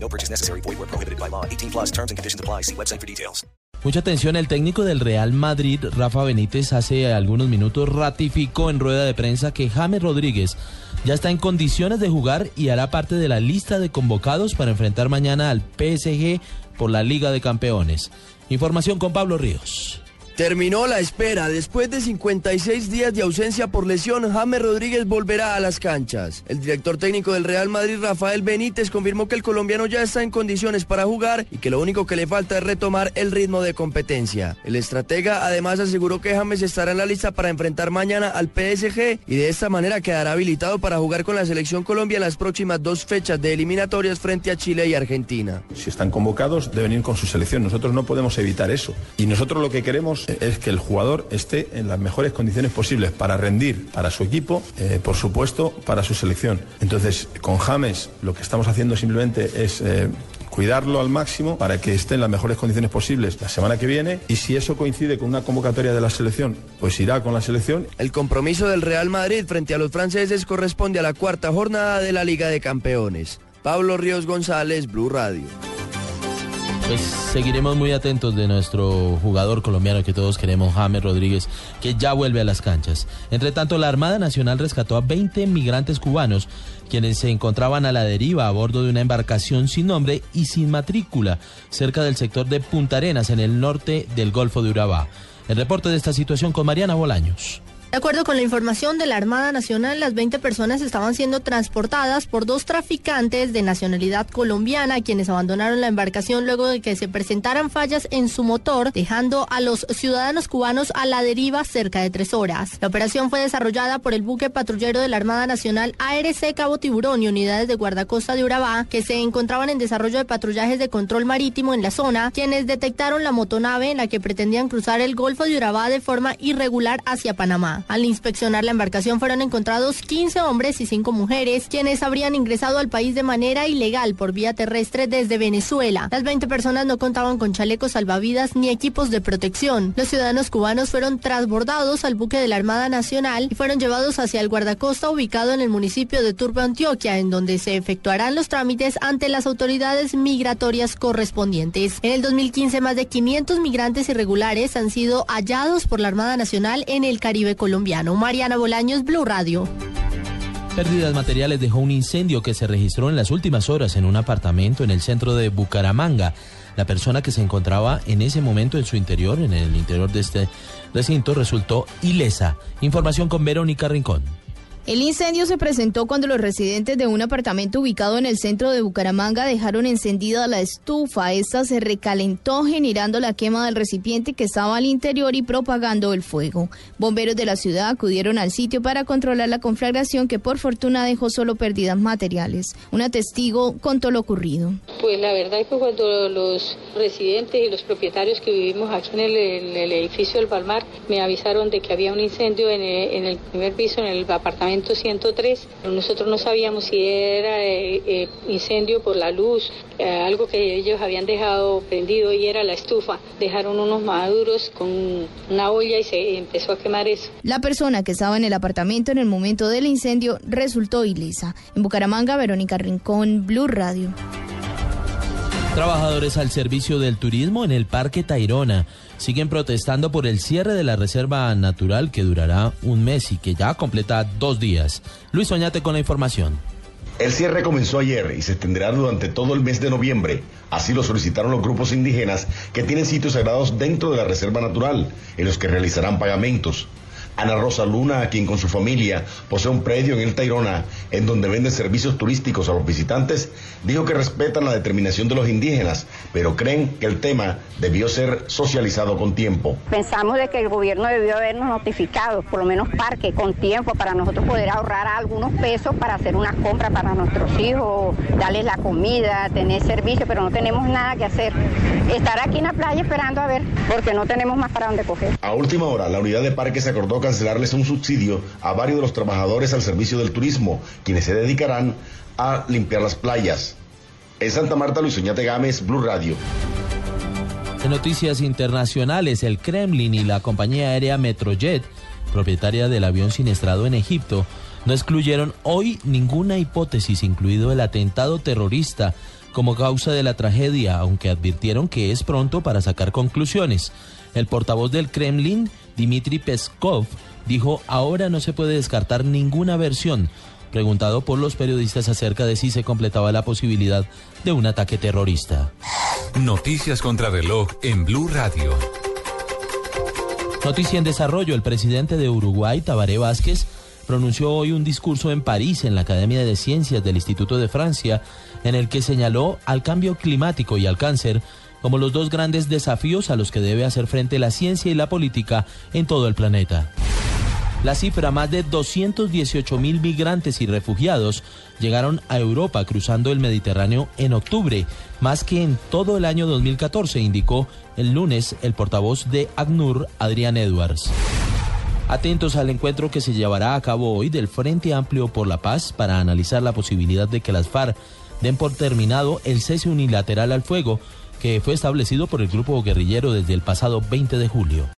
No purchase necessary. Void where prohibited by law. 18 plus terms and conditions apply. See website for details. Mucha atención, el técnico del Real Madrid, Rafa Benítez, hace algunos minutos ratificó en rueda de prensa que James Rodríguez ya está en condiciones de jugar y hará parte de la lista de convocados para enfrentar mañana al PSG por la Liga de Campeones. Información con Pablo Ríos. Terminó la espera. Después de 56 días de ausencia por lesión, James Rodríguez volverá a las canchas. El director técnico del Real Madrid, Rafael Benítez, confirmó que el colombiano ya está en condiciones para jugar y que lo único que le falta es retomar el ritmo de competencia. El estratega además aseguró que James estará en la lista para enfrentar mañana al PSG y de esta manera quedará habilitado para jugar con la selección Colombia en las próximas dos fechas de eliminatorias frente a Chile y Argentina. Si están convocados, deben ir con su selección. Nosotros no podemos evitar eso. Y nosotros lo que queremos es que el jugador esté en las mejores condiciones posibles para rendir para su equipo, eh, por supuesto, para su selección. Entonces, con James lo que estamos haciendo simplemente es... Eh, cuidarlo al máximo para que esté en las mejores condiciones posibles la semana que viene y si eso coincide con una convocatoria de la selección, pues irá con la selección. El compromiso del Real Madrid frente a los franceses corresponde a la cuarta jornada de la Liga de Campeones. Pablo Ríos González, Blue Radio. Pues seguiremos muy atentos de nuestro jugador colombiano que todos queremos, James Rodríguez, que ya vuelve a las canchas. Entre tanto, la Armada Nacional rescató a 20 migrantes cubanos quienes se encontraban a la deriva a bordo de una embarcación sin nombre y sin matrícula cerca del sector de Punta Arenas en el norte del Golfo de Urabá. El reporte de esta situación con Mariana Bolaños. De acuerdo con la información de la Armada Nacional, las 20 personas estaban siendo transportadas por dos traficantes de nacionalidad colombiana, quienes abandonaron la embarcación luego de que se presentaran fallas en su motor, dejando a los ciudadanos cubanos a la deriva cerca de tres horas. La operación fue desarrollada por el buque patrullero de la Armada Nacional ARC Cabo Tiburón y unidades de guardacosta de Urabá, que se encontraban en desarrollo de patrullajes de control marítimo en la zona, quienes detectaron la motonave en la que pretendían cruzar el Golfo de Urabá de forma irregular hacia Panamá. Al inspeccionar la embarcación fueron encontrados 15 hombres y 5 mujeres, quienes habrían ingresado al país de manera ilegal por vía terrestre desde Venezuela. Las 20 personas no contaban con chalecos salvavidas ni equipos de protección. Los ciudadanos cubanos fueron transbordados al buque de la Armada Nacional y fueron llevados hacia el guardacosta ubicado en el municipio de Turbo, Antioquia, en donde se efectuarán los trámites ante las autoridades migratorias correspondientes. En el 2015, más de 500 migrantes irregulares han sido hallados por la Armada Nacional en el Caribe colombiano colombiano. Mariana Bolaños, Blue Radio. Pérdidas materiales dejó un incendio que se registró en las últimas horas en un apartamento en el centro de Bucaramanga. La persona que se encontraba en ese momento en su interior, en el interior de este recinto, resultó ilesa. Información con Verónica Rincón. El incendio se presentó cuando los residentes de un apartamento ubicado en el centro de Bucaramanga dejaron encendida la estufa. Esta se recalentó generando la quema del recipiente que estaba al interior y propagando el fuego. Bomberos de la ciudad acudieron al sitio para controlar la conflagración que por fortuna dejó solo pérdidas materiales. Una testigo contó lo ocurrido. Pues la verdad es que cuando los residentes y los propietarios que vivimos aquí en el, edificio del Palmar me avisaron de que había un incendio en el primer piso, en el apartamento 103. Nosotros no sabíamos si era eh, eh, incendio por la luz, eh, algo que ellos habían dejado prendido y era la estufa. Dejaron unos maduros con una olla y se empezó a quemar eso. La persona que estaba en el apartamento en el momento del incendio resultó ilesa. En Bucaramanga, Verónica Rincón, Blue Radio. Trabajadores al servicio del turismo en el Parque Tayrona siguen protestando por el cierre de la reserva natural que durará un mes y que ya completa dos días. Luis Oñate con la información. El cierre comenzó ayer y se extenderá durante todo el mes de noviembre. Así lo solicitaron los grupos indígenas que tienen sitios sagrados dentro de la reserva natural, en los que realizarán pagamentos. Ana Rosa Luna, quien con su familia posee un predio en el Tairona, en donde vende servicios turísticos a los visitantes, dijo que respetan la determinación de los indígenas, pero creen que el tema debió ser socializado con tiempo. Pensamos de que el gobierno debió habernos notificado, por lo menos parque, con tiempo, para nosotros poder ahorrar algunos pesos para hacer una compra para nuestros hijos, darles la comida, tener servicio, pero no tenemos nada que hacer. estar aquí en la playa esperando a ver, porque no tenemos más para dónde coger. A última hora, la unidad de parques acordó cancelarles un subsidio a varios de los trabajadores al servicio del turismo, quienes se dedicarán a limpiar las playas. En Santa Marta, Luis Oñate Gámez, Blue Radio. En noticias internacionales, el Kremlin y la compañía aérea Metrojet, propietaria del avión siniestrado en Egipto, no excluyeron hoy ninguna hipótesis, incluido el atentado terrorista, como causa de la tragedia, aunque advirtieron que es pronto para sacar conclusiones. El portavoz del Kremlin, Dmitry Peskov, dijo, ahora no se puede descartar ninguna versión, preguntado por los periodistas acerca de si se completaba la posibilidad de un ataque terrorista. Noticias contra reloj en Blue Radio. Noticia en desarrollo, el presidente de Uruguay, Tabaré Vázquez, pronunció hoy un discurso en París, en la Academia de Ciencias del Instituto de Francia, en el que señaló al cambio climático y al cáncer como los dos grandes desafíos a los que debe hacer frente la ciencia y la política en todo el planeta. La cifra, más de 218 mil migrantes y refugiados llegaron a Europa cruzando el Mediterráneo en octubre, más que en todo el año 2014, indicó el lunes el portavoz de ACNUR, Adrián Edwards. Atentos al encuentro que se llevará a cabo hoy del Frente Amplio por la Paz para analizar la posibilidad de que las FARC den por terminado el cese unilateral al fuego que fue establecido por el grupo guerrillero desde el pasado 20 de julio.